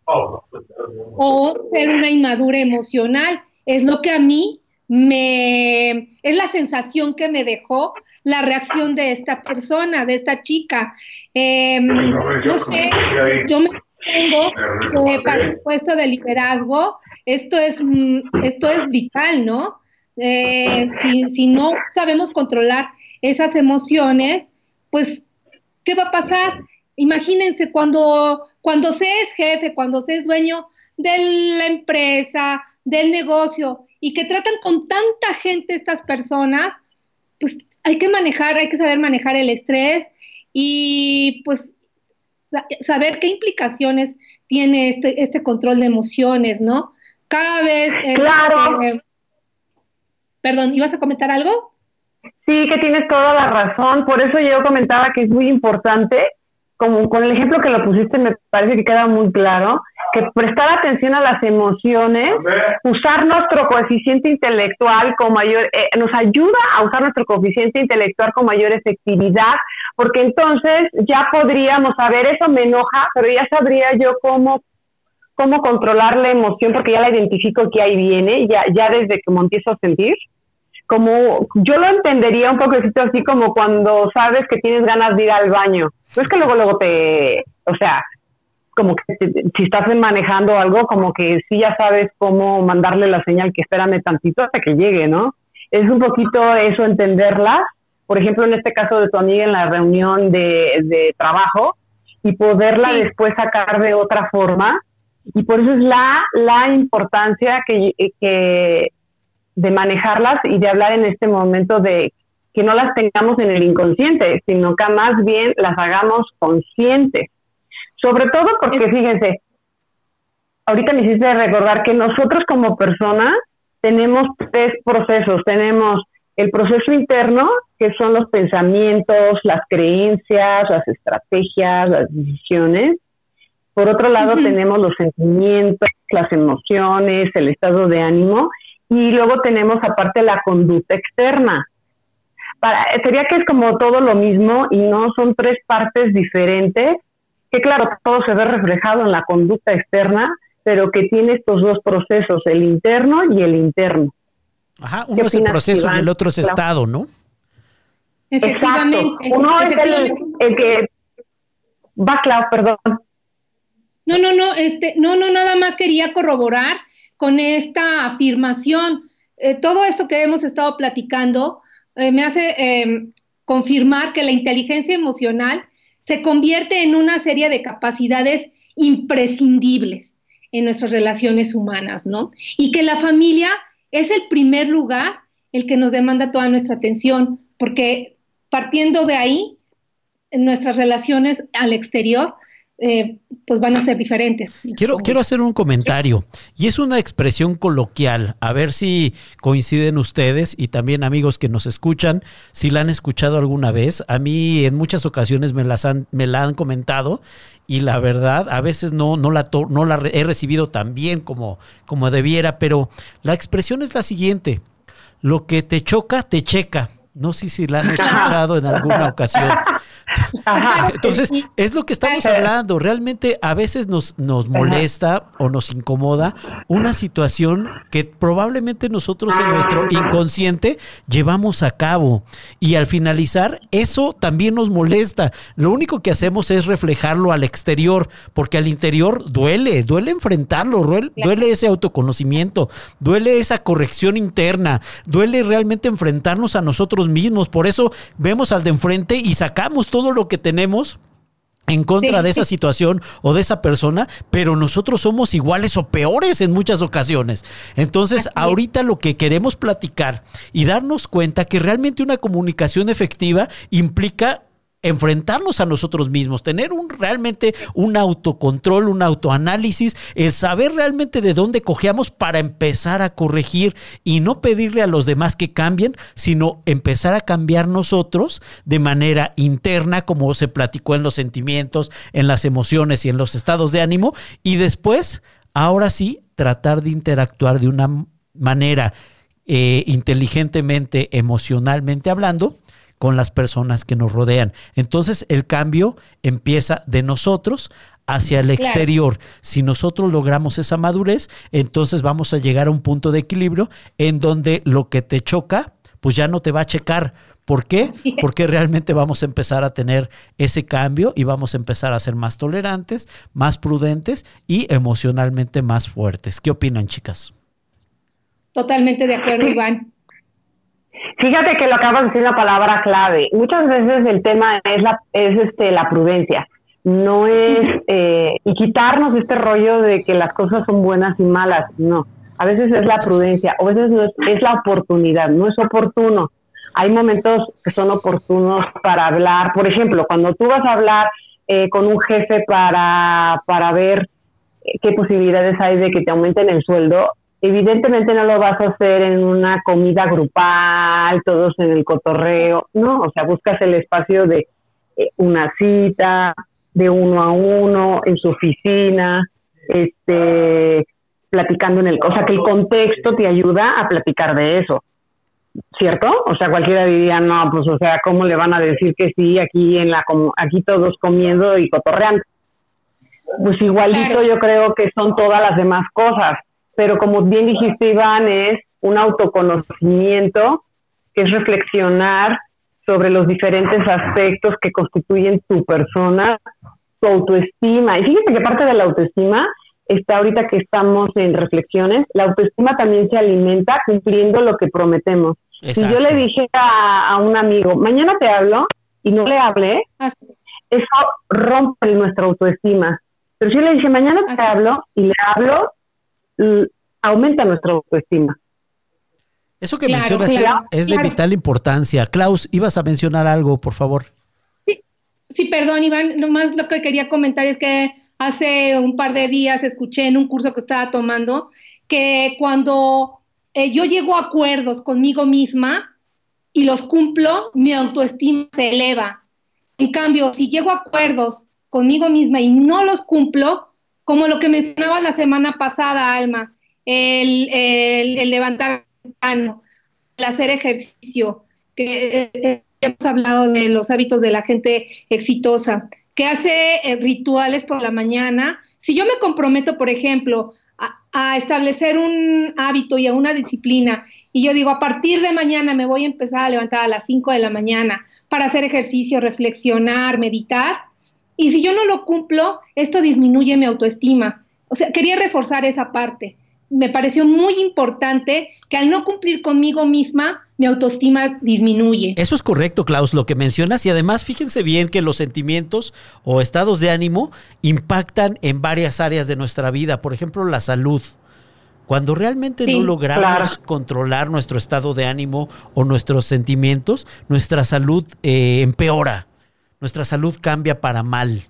o ser una inmadura emocional. Es lo que a mí me es la sensación que me dejó la reacción de esta persona, de esta chica. Em, no sé, yo me tengo para el puesto de liderazgo, esto es, mm, esto es vital, ¿no? Eh, si, si no sabemos controlar esas emociones, pues, ¿qué va a pasar? Imagínense cuando, cuando se es jefe, cuando se es dueño de la empresa, del negocio y que tratan con tanta gente estas personas, pues hay que manejar, hay que saber manejar el estrés y pues saber qué implicaciones tiene este, este control de emociones, ¿no? Cada vez... Claro. perdón, ¿ibas a comentar algo? Sí, que tienes toda la razón. Por eso yo comentaba que es muy importante como con el ejemplo que lo pusiste me parece que queda muy claro, que prestar atención a las emociones, usar nuestro coeficiente intelectual con mayor, eh, nos ayuda a usar nuestro coeficiente intelectual con mayor efectividad, porque entonces ya podríamos saber, eso me enoja, pero ya sabría yo cómo cómo controlar la emoción, porque ya la identifico que ahí viene, ya, ya desde que me empiezo a sentir como yo lo entendería un poquito así como cuando sabes que tienes ganas de ir al baño. No es que luego luego te, o sea, como que si estás manejando algo, como que sí ya sabes cómo mandarle la señal que espérame tantito hasta que llegue, ¿no? Es un poquito eso entenderla. Por ejemplo, en este caso de tu amiga en la reunión de, trabajo y poderla después sacar de otra forma. Y por eso es la, la importancia que, que de manejarlas y de hablar en este momento de que no las tengamos en el inconsciente, sino que más bien las hagamos conscientes. Sobre todo porque, fíjense, ahorita me hiciste recordar que nosotros como personas tenemos tres procesos. Tenemos el proceso interno, que son los pensamientos, las creencias, las estrategias, las decisiones. Por otro lado, tenemos los sentimientos, las emociones, el estado de ánimo. Y luego tenemos aparte la conducta externa. Para, sería que es como todo lo mismo y no son tres partes diferentes, que claro, todo se ve reflejado en la conducta externa, pero que tiene estos dos procesos, el interno y el interno. Ajá, uno es el proceso y el otro es estado, ¿no? Efectivamente. Uno es el, que va, claro, perdón. No, no, no, este, no, no, nada más quería corroborar con esta afirmación. Eh, todo esto que hemos estado platicando eh, me hace em, confirmar que la inteligencia emocional se convierte en una serie de capacidades imprescindibles en nuestras relaciones humanas, ¿no? Y que la familia es el primer lugar el que nos demanda toda nuestra atención, porque partiendo de ahí, nuestras relaciones al exterior eh, pues van a ser diferentes. Quiero, quiero hacer un comentario y es una expresión coloquial, a ver si coinciden ustedes y también amigos que nos escuchan, si la han escuchado alguna vez. A mí en muchas ocasiones me, las han, me la han comentado y la verdad a veces no, no, la, no la he recibido tan bien como, como debiera, pero la expresión es la siguiente, lo que te choca, te checa. No sé si la han escuchado en alguna ocasión. [laughs] Entonces, es lo que estamos hablando. Realmente a veces nos, nos molesta o nos incomoda una situación que probablemente nosotros en nuestro inconsciente llevamos a cabo. Y al finalizar, eso también nos molesta. Lo único que hacemos es reflejarlo al exterior, porque al interior duele, duele enfrentarlo, duele, ese autoconocimiento, duele esa corrección interna, duele realmente enfrentarnos a nosotros mismos. Por eso vemos al de enfrente y sacamos todo lo que tenemos en contra de esa situación o de esa persona, pero nosotros somos iguales o peores en muchas ocasiones. Entonces, ahorita lo que queremos platicar y darnos cuenta que realmente una comunicación efectiva implica enfrentarnos a nosotros mismos, tener un realmente un autocontrol, un autoanálisis, el saber realmente de dónde cojeamos para empezar a corregir y no pedirle a los demás que cambien, sino empezar a cambiar nosotros de manera interna, como se platicó en los sentimientos, en las emociones y en los estados de ánimo, y después, ahora sí, tratar de interactuar de una manera eh, inteligentemente, emocionalmente hablando, con las personas que nos rodean. Entonces el cambio empieza de nosotros hacia el exterior. Si nosotros logramos esa madurez, entonces vamos a llegar a un punto de equilibrio en donde lo que te choca, pues ya no te va a checar. ¿Por qué? [laughs] Porque realmente vamos a empezar a tener ese cambio y vamos a empezar a ser más tolerantes, más prudentes y emocionalmente más fuertes. ¿Qué opinan, chicas? Totalmente de acuerdo, Iván. Fíjate que lo acabas de decir la palabra clave. Muchas veces el tema es la, es este, la prudencia. No es, eh, y quitarnos este rollo de que las cosas son buenas y malas. No. A veces es la prudencia, o a veces no es, es la oportunidad, no es oportuno. Hay momentos que son oportunos para hablar. Por ejemplo, cuando tú vas a hablar eh, con un jefe para, para ver eh, qué posibilidades hay de que te aumenten el sueldo, Evidentemente no lo vas a hacer en una comida grupal, todos en el cotorreo, no, o sea, buscas el espacio de eh, una cita, de uno a uno, en su oficina, este, platicando en el, o sea, que el contexto te ayuda a platicar de eso, ¿cierto? O sea, cualquiera diría, no, pues, o sea, ¿cómo le van a decir que sí aquí en la, aquí todos comiendo y cotorreando? Pues igualito yo creo que son todas las demás cosas pero como bien dijiste Iván, es un autoconocimiento, que es reflexionar sobre los diferentes aspectos que constituyen tu persona, tu autoestima. Y fíjate que parte de la autoestima está ahorita que estamos en reflexiones, la autoestima también se alimenta cumpliendo lo que prometemos. Si yo le dije a, un amigo, mañana te hablo y no le hablé, eso rompe nuestra autoestima. Pero si le dije, mañana te hablo y le hablo, aumenta nuestra autoestima. Eso que mencionas es de vital importancia. Klaus, ibas a mencionar algo, por favor. Sí, sí, perdón, Iván. Nomás lo que quería comentar es que hace un par de días escuché en un curso que estaba tomando que cuando eh, yo llego a acuerdos conmigo misma y los cumplo, mi autoestima se eleva. En cambio, si llego a acuerdos conmigo misma y no los cumplo, como lo que mencionaba la semana pasada, Alma, el, el, levantar mano, el hacer ejercicio, que eh, hemos hablado de los hábitos de la gente exitosa, que hace eh, rituales por la mañana. Si yo me comprometo, por ejemplo, a, a, establecer un hábito y a una disciplina, y yo digo, a partir de mañana me voy a empezar a levantar a las 5 de la mañana para hacer ejercicio, reflexionar, meditar, y si yo no lo cumplo, esto disminuye mi autoestima. O sea, quería reforzar esa parte me pareció muy importante que al no cumplir conmigo misma, mi autoestima disminuye. Eso es correcto, Klaus, lo que mencionas. Y además, fíjense bien que los sentimientos o estados de ánimo impactan en varias áreas de nuestra vida. Por ejemplo, la salud. Cuando realmente no logramos controlar nuestro estado de ánimo o nuestros sentimientos, nuestra salud eh, empeora. Nuestra salud cambia para mal.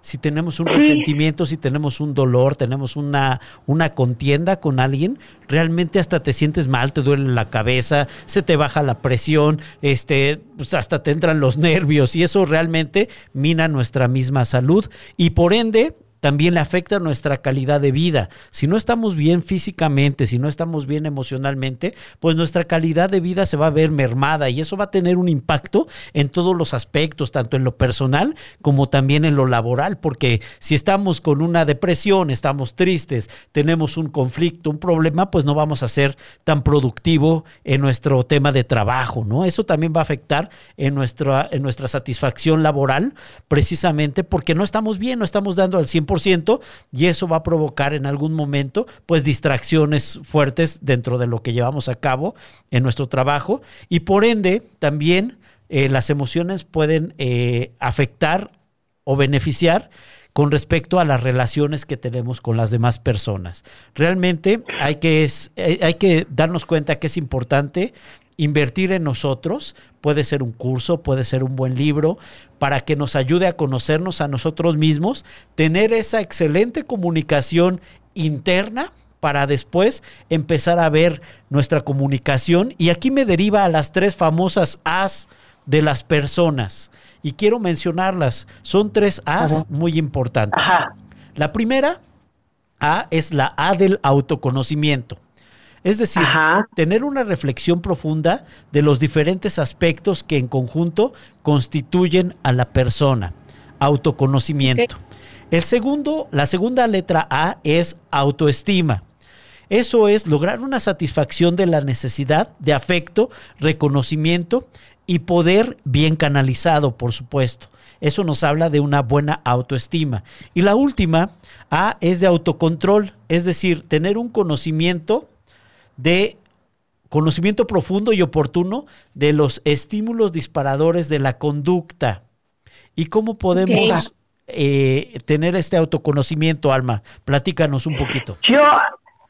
Si tenemos un resentimiento, si tenemos un dolor, tenemos una, una contienda con alguien, realmente hasta te sientes mal, te duele la cabeza, se te baja la presión, este, pues hasta te entran los [laughs] nervios y eso realmente mina nuestra misma salud. Y por ende también le afecta nuestra calidad de vida. Si no estamos bien físicamente, si no estamos bien emocionalmente, pues nuestra calidad de vida se va a ver mermada y eso va a tener un impacto en todos los aspectos, tanto en lo personal como también en lo laboral, porque si estamos con una depresión, estamos tristes, tenemos un conflicto, un problema, pues no vamos a ser tan productivo en nuestro tema de trabajo, ¿no? Eso también va a afectar en nuestra, en nuestra satisfacción laboral, precisamente porque no estamos bien, no estamos dando al 100% y eso va a provocar en algún momento, pues, distracciones fuertes dentro de lo que llevamos a cabo en nuestro trabajo y por ende también eh, las emociones pueden eh, afectar o beneficiar con respecto a las relaciones que tenemos con las demás personas. Realmente hay que, eh, hay que darnos cuenta que es importante invertir en nosotros, puede ser un curso, puede ser un buen libro, para que nos ayude a conocernos a nosotros mismos, tener esa excelente comunicación interna para después empezar a ver nuestra comunicación. Y aquí me deriva a las tres famosas As de las personas. Y quiero mencionarlas. Son tres As muy importantes. La primera A es la A del autoconocimiento. Es decir, tener una reflexión profunda de los diferentes aspectos que en conjunto constituyen a la persona. Autoconocimiento. El segundo, la segunda letra A es autoestima. Eso es lograr una satisfacción de la necesidad de afecto, reconocimiento y poder bien canalizado, por supuesto. Eso nos habla de una buena autoestima. Y la última, A, es de autocontrol, es decir, tener un conocimiento de conocimiento profundo y oportuno de los estímulos disparadores de la conducta. ¿Y cómo podemos eh, tener este autoconocimiento, Alma? Platícanos un poquito. Yo,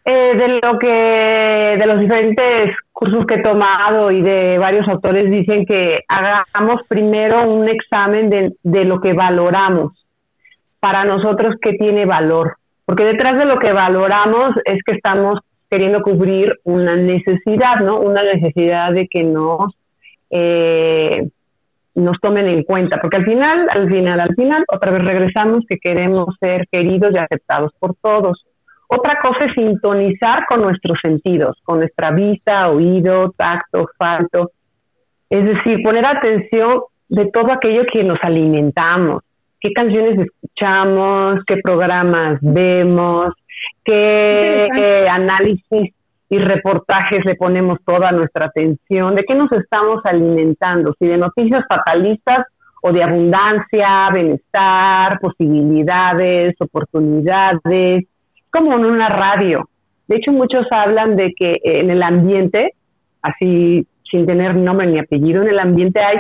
eh, de lo que, de los diferentes cursos que he tomado y de varios autores dicen que hagamos primero un examen de, de lo que valoramos. Para nosotros, ¿qué tiene valor? Porque detrás de lo que valoramos es que estamos queriendo cubrir una necesidad, ¿no? Una necesidad de que nos, eh, nos tomen en cuenta, porque al final, al final, al final, otra vez regresamos que queremos ser queridos y aceptados por todos. Otra cosa es sintonizar con nuestros sentidos, con nuestra vista, oído, tacto, falto. Es decir, poner atención de todo aquello que nos alimentamos, qué canciones escuchamos, qué programas vemos, qué eh, análisis y reportajes le ponemos toda nuestra atención, de qué nos estamos alimentando, si de noticias fatalistas o de abundancia, bienestar, posibilidades, oportunidades, como en una radio. De hecho, muchos hablan de que en el ambiente, así sin tener nombre ni apellido, en el ambiente hay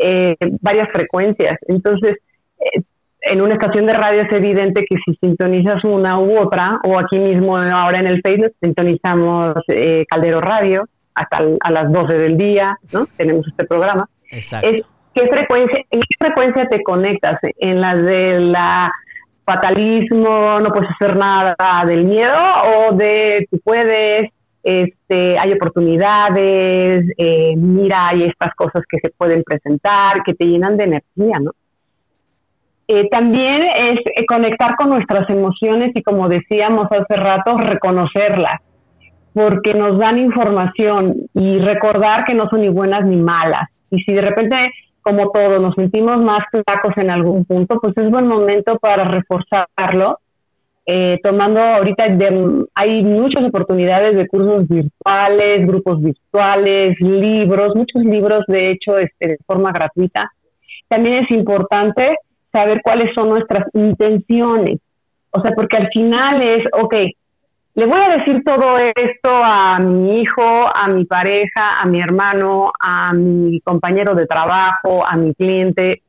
eh, varias frecuencias. Entonces, eh, en una estación de radio es evidente que si sintonizas una u otra, o aquí mismo ahora en el Facebook sintonizamos eh, Caldero Radio hasta a las 12 del día, ¿no? Tenemos este programa. Exacto. ¿qué frecuencia, ¿En qué frecuencia te conectas? ¿En la de la fatalismo, no puedes hacer nada del miedo o de tú puedes, este, hay oportunidades, eh, mira, hay estas cosas que se pueden presentar, que te llenan de energía, ¿no? Eh, también es eh, conectar con nuestras emociones y como decíamos hace rato, reconocerlas, porque nos dan información y recordar que no son ni buenas ni malas. Y si de repente, como todo, nos sentimos más flacos en algún punto, pues es buen momento para reforzarlo. Eh, tomando ahorita, hay muchas oportunidades de cursos virtuales, grupos virtuales, libros, muchos libros de hecho este, de forma gratuita. También es importante saber cuáles son nuestras intenciones. O sea, porque al final es, ok, le voy a decir todo esto a mi hijo, a mi pareja, a mi hermano, a mi compañero de trabajo, a mi cliente.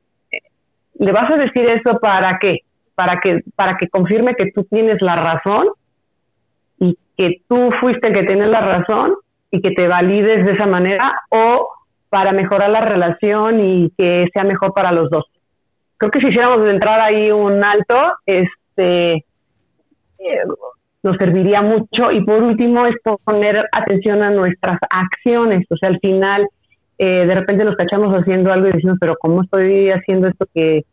¿Le vas a decir eso para qué? Para que, para que confirme que tú tienes la razón y que tú fuiste el que tienes la razón y que te valides de esa manera o para mejorar la relación y que sea mejor para los dos creo que si hiciéramos de entrar ahí un alto, este, eh, nos serviría mucho. Y por último es poner atención a nuestras acciones. O sea, al final, eh, de repente nos cachamos haciendo algo y decimos, pero ¿cómo estoy haciendo esto que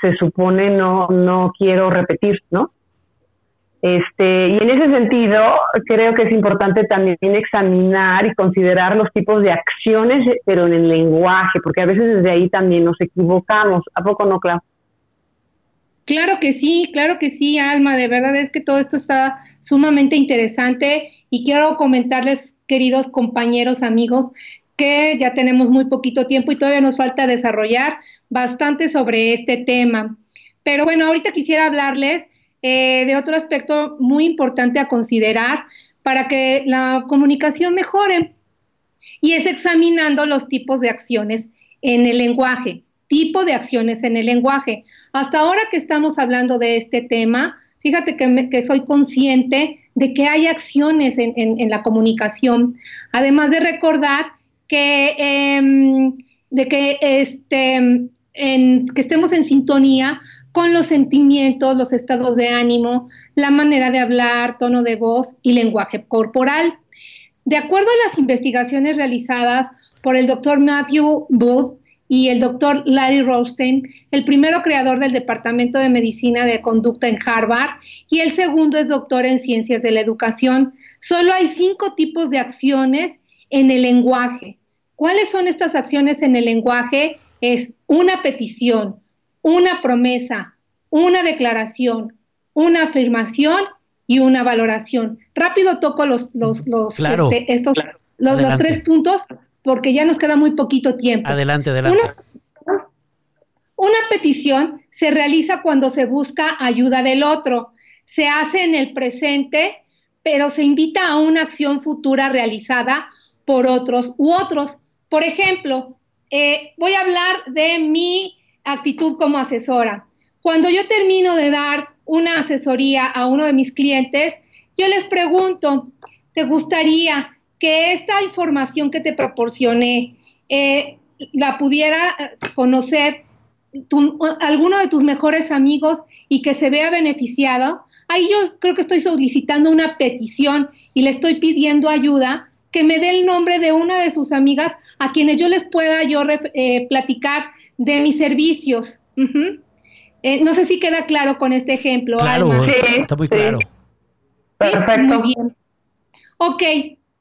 se supone no, no quiero repetir, ¿no? Este, y en ese sentido, creo que es importante también examinar y considerar los tipos de acciones, pero en el lenguaje, porque a veces desde ahí también nos equivocamos. ¿A poco no, Clau? Claro que sí, claro que sí, Alma. De verdad es que todo esto está sumamente interesante y quiero comentarles, queridos compañeros, amigos, que ya tenemos muy poquito tiempo y todavía nos falta desarrollar bastante sobre este tema. Pero bueno, ahorita quisiera hablarles eh, de otro aspecto muy importante a considerar para que la comunicación mejore. Y es examinando los tipos de acciones en el lenguaje, tipo de acciones en el lenguaje. Hasta ahora que estamos hablando de este tema, fíjate que, soy consciente de que hay acciones en, la comunicación, además de recordar que, em, de que, este, que estemos en sintonía con los sentimientos, los estados de ánimo, la manera de hablar, tono de voz y lenguaje corporal. De acuerdo a las investigaciones realizadas por el doctor Matthew Booth y el doctor Larry Rostein, el primero creador del Departamento de Medicina de Conducta en Harvard y el segundo es doctor en Ciencias de la Educación, solo hay cinco tipos de acciones en el lenguaje. ¿Cuáles son estas acciones en el lenguaje? Es una petición, una promesa, una declaración, una afirmación y una valoración. Rápido toco los, los, los este, estos, los, tres puntos porque ya nos queda muy poquito tiempo. Adelante, adelante. Una, una petición se realiza cuando se busca ayuda del otro. Se hace en el presente, pero se invita a una acción futura realizada por otros u otros. Por ejemplo, eh, voy a hablar de mi actitud como asesora. Cuando yo termino de dar una asesoría a uno de mis clientes, yo les pregunto, ¿te gustaría que esta información que te proporcioné eh, la pudiera conocer alguno de tus mejores amigos y que se vea beneficiado? Ahí yo creo que estoy solicitando una petición y le estoy pidiendo ayuda que me dé el nombre de una de sus amigas a quienes yo les pueda yo eh, platicar de mis servicios. Eh, no sé si queda claro con este ejemplo. Claro, está, muy claro. Perfecto. muy bien. Ok,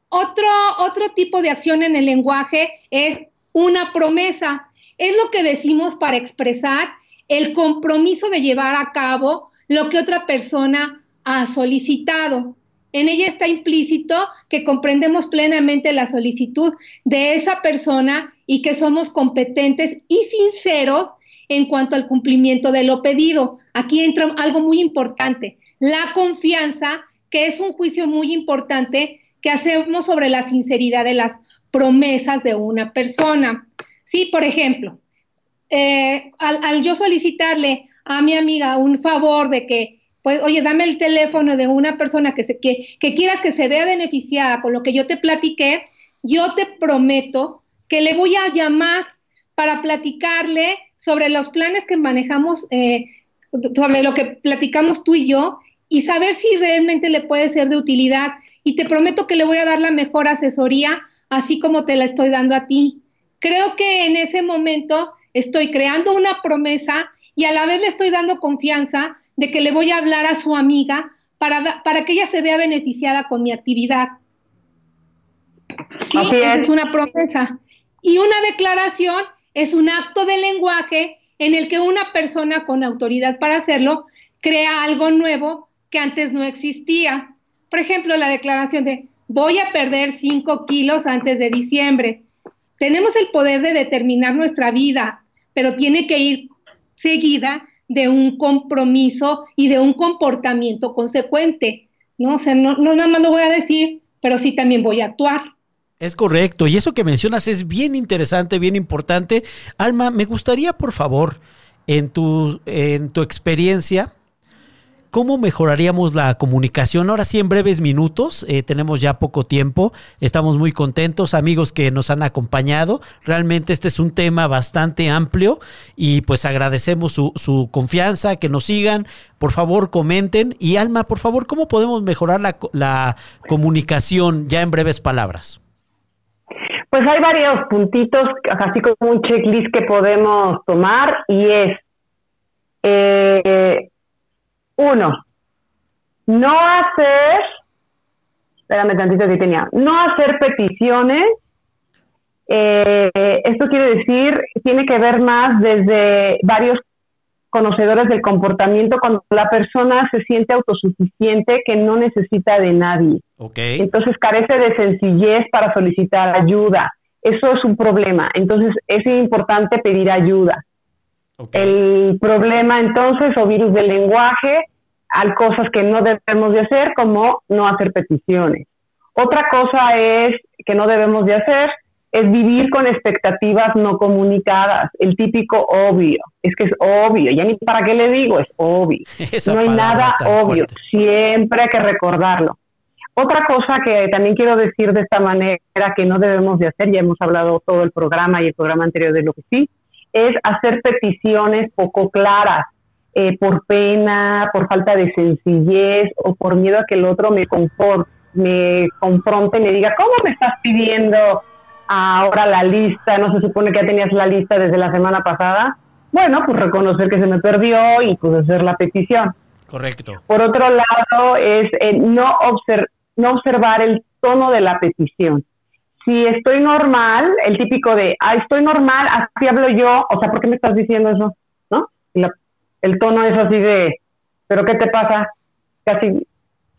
otro, otro tipo de acción en el lenguaje es una promesa. Es lo que decimos para expresar el compromiso de llevar a cabo lo que otra persona ha solicitado. En ella está implícito que comprendemos plenamente la solicitud de esa persona y que somos competentes y sinceros en cuanto al cumplimiento de lo pedido. Aquí entra algo muy importante, la confianza, que es un juicio muy importante que hacemos sobre la sinceridad de las promesas de una persona. Sí, por ejemplo, eh, al yo solicitarle a mi amiga un favor de que pues, oye, dame el teléfono de una persona que, se, que, que quieras que se vea beneficiada con lo que yo te platiqué, yo te prometo que le voy a llamar para platicarle sobre los planes que manejamos, eh, sobre lo que platicamos tú y yo, y saber si realmente le puede ser de utilidad. Y te prometo que le voy a dar la mejor asesoría, así como te la estoy dando a ti. Creo que en ese momento estoy creando una promesa y a la vez le estoy dando confianza de que le voy a hablar a su amiga para, para que ella se vea beneficiada con mi actividad. Sí, esa es una promesa. Y una declaración es un acto de lenguaje en el que una persona con autoridad para hacerlo crea algo nuevo que antes no existía. Por ejemplo, la declaración de voy a perder 5 kilos antes de diciembre. Tenemos el poder de determinar nuestra vida, pero tiene que ir seguida de un compromiso y de un comportamiento consecuente, ¿no? O sea, no, no nada más lo voy a decir, pero sí también voy a actuar. Es correcto, y eso que mencionas es bien interesante, bien importante. Alma, me gustaría, por favor, en tu, en tu experiencia, ¿Cómo mejoraríamos la comunicación? Ahora sí, en breves minutos, eh, tenemos ya poco tiempo, estamos muy contentos, amigos que nos han acompañado. Realmente este es un tema bastante amplio y pues agradecemos su, confianza, que nos sigan, por favor comenten. Y Alma, por favor, ¿cómo podemos mejorar la, la comunicación ya en breves palabras? Pues hay varios puntitos, así como un checklist que podemos tomar y es Eh, uno, no hacer, espérame tantito que tenía, no hacer peticiones. Eh, esto quiere decir, tiene que ver más desde varios conocedores del comportamiento cuando la persona se siente autosuficiente que no necesita de nadie. Entonces carece de sencillez para solicitar ayuda. Eso es un problema. Entonces es importante pedir ayuda. El problema entonces o virus del lenguaje hay cosas que no debemos de hacer como no hacer peticiones. Otra cosa es que no debemos de hacer es vivir con expectativas no comunicadas, el típico obvio, es que es obvio, ya ni para qué le digo, es obvio. [laughs] no hay nada obvio, siempre hay que recordarlo. Otra cosa que también quiero decir de esta manera que no debemos de hacer, ya hemos hablado todo el programa y el programa anterior de lo que sí, es hacer peticiones poco claras, eh, por pena, por falta de sencillez o por miedo a que el otro me, me confronte y me diga, ¿cómo me estás pidiendo ahora la lista, no se supone que ya tenías la lista desde la semana pasada. Bueno, pues reconocer que se me perdió y pues hacer la petición. Correcto. Por otro lado, es eh, no, no observar el tono de la petición. Si estoy normal, el típico de, ah, estoy normal, así hablo yo, o sea, ¿por qué me estás diciendo eso? ¿No? el tono es así de, ¿pero qué te pasa? Casi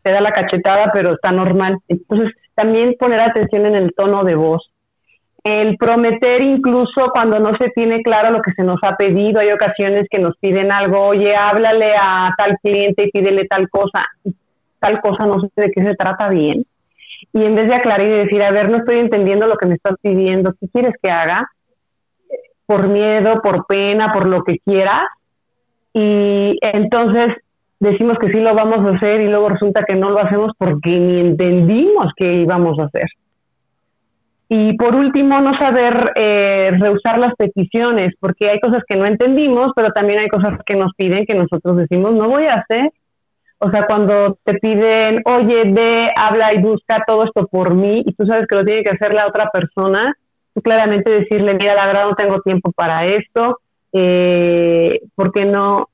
te da la cachetada, pero está normal. Entonces, también poner atención en el tono de voz el prometer incluso cuando no se tiene claro lo que se nos ha pedido. Hay ocasiones que nos piden algo, oye, háblale a tal cliente y pídele tal cosa, tal cosa no sé de qué se trata bien. Y en vez de aclarar y decir, a ver, no estoy entendiendo lo que me estás pidiendo, ¿qué quieres que haga? Por miedo, por pena, por lo que quieras. Y entonces decimos que sí lo vamos a hacer y luego resulta que no lo hacemos porque ni entendimos qué íbamos a hacer. Y por último, no saber eh, rehusar las peticiones, porque hay cosas que no entendimos, pero también hay cosas que nos piden que nosotros decimos, no voy a hacer. O sea, cuando te piden, oye, ve, habla y busca todo esto por mí, y tú sabes que lo tiene que hacer la otra persona, tú claramente decirle, mira, la verdad no tengo tiempo para esto, eh, ¿por qué no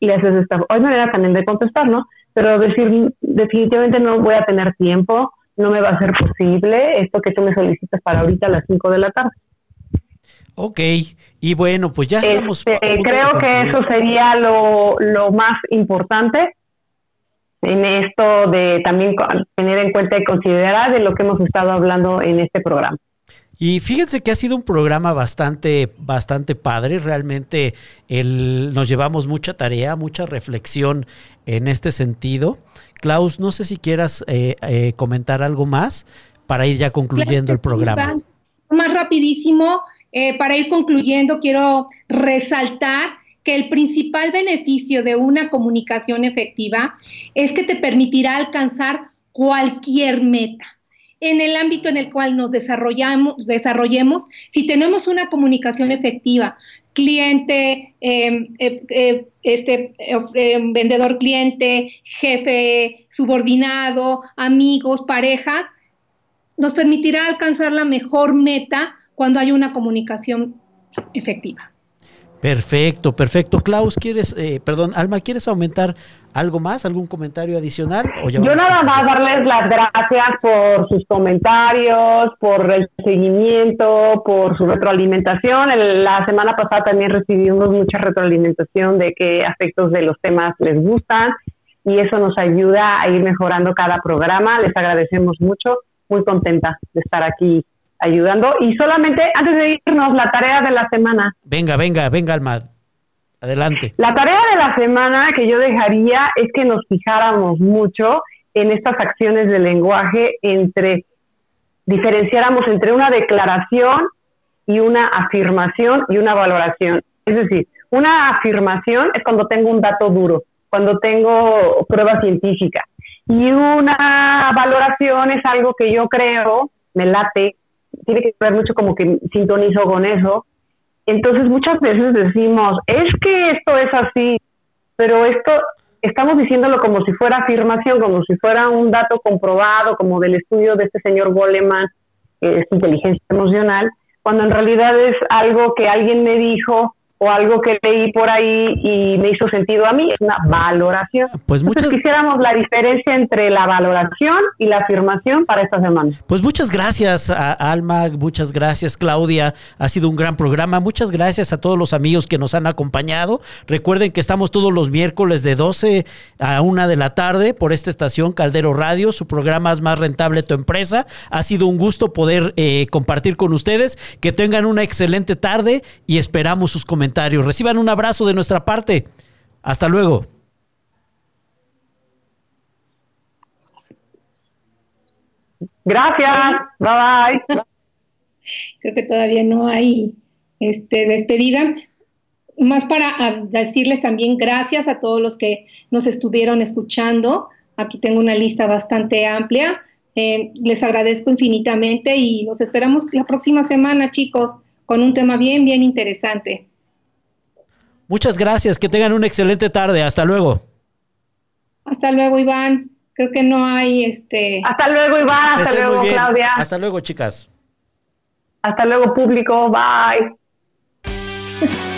le haces esta? Hay manera también de contestar, ¿no? Pero decir, definitivamente no voy a tener tiempo, no me va a ser posible esto que tú me solicitas para ahorita a las 5 de la tarde. Ok, y bueno, pues ya estamos. Este, creo que eso sería lo, lo más importante en esto de también tener en cuenta y considerar de lo que hemos estado hablando en este programa. Y fíjense que ha sido un programa bastante, bastante padre. Realmente el, nos llevamos mucha tarea, mucha reflexión en este sentido. Klaus, no sé si quieras eh, eh, comentar algo más para ir ya concluyendo el programa. más rapidísimo, eh, para ir concluyendo, quiero resaltar que el principal beneficio de una comunicación efectiva es que te permitirá alcanzar cualquier meta en el ámbito en el cual nos desarrollamos, desarrollemos, si tenemos una comunicación efectiva, cliente, em, eh, eh, este, vendedor cliente, jefe subordinado, amigos, parejas, nos permitirá alcanzar la mejor meta cuando hay una comunicación efectiva. Perfecto, perfecto. Klaus, ¿quieres, perdón, Alma, ¿quieres aumentar ¿Algo más? ¿Algún comentario adicional? Yo nada más darles las gracias por sus comentarios, por el seguimiento, por su retroalimentación. la semana pasada también recibimos mucha retroalimentación de qué aspectos de los temas les gustan y eso nos ayuda a ir mejorando cada programa. Les agradecemos mucho, muy contenta de estar aquí ayudando. Y solamente antes de irnos, la tarea de la semana. Venga, venga, venga, Alma. Adelante. La tarea de la semana que yo dejaría es que nos fijáramos mucho en estas acciones de lenguaje entre, diferenciáramos entre una declaración y una afirmación y una valoración. Es decir, una afirmación es cuando tengo un dato duro, cuando tengo prueba científica. Y una valoración es algo que yo creo, me late, tiene que ver mucho como que sintonizo con eso, entonces muchas veces decimos, es que esto es así, pero esto estamos diciéndolo como si fuera afirmación, como si fuera un dato comprobado, como del estudio de este señor Goleman, que es inteligencia emocional, cuando en realidad es algo que alguien me dijo o algo que leí por ahí y me hizo sentido a mí, es una valoración. Pues muchas Entonces, quisiéramos la diferencia entre la valoración y la afirmación para esta semana. Pues muchas gracias a Alma, muchas gracias Claudia, ha sido un gran programa, muchas gracias a todos los amigos que nos han acompañado. Recuerden que estamos todos los miércoles de 12 a 1 de la tarde por esta estación Caldero Radio, su programa es más rentable tu empresa. Ha sido un gusto poder eh, compartir con ustedes, que tengan una excelente tarde y esperamos sus comentarios Reciban un abrazo de nuestra parte. Hasta luego. Gracias. Bye bye. Creo que todavía no hay este, despedida. Más para ah, decirles también gracias a todos los que nos estuvieron escuchando. Aquí tengo una lista bastante amplia. Eh, les agradezco infinitamente y los esperamos la próxima semana, chicos, con un tema bien, bien interesante. Muchas gracias, que tengan una excelente tarde. Hasta luego. Hasta luego, Iván. Creo que no hay este. Hasta luego, Iván. Hasta luego, Claudia. Hasta luego, chicas. Hasta luego, público. Bye. [laughs]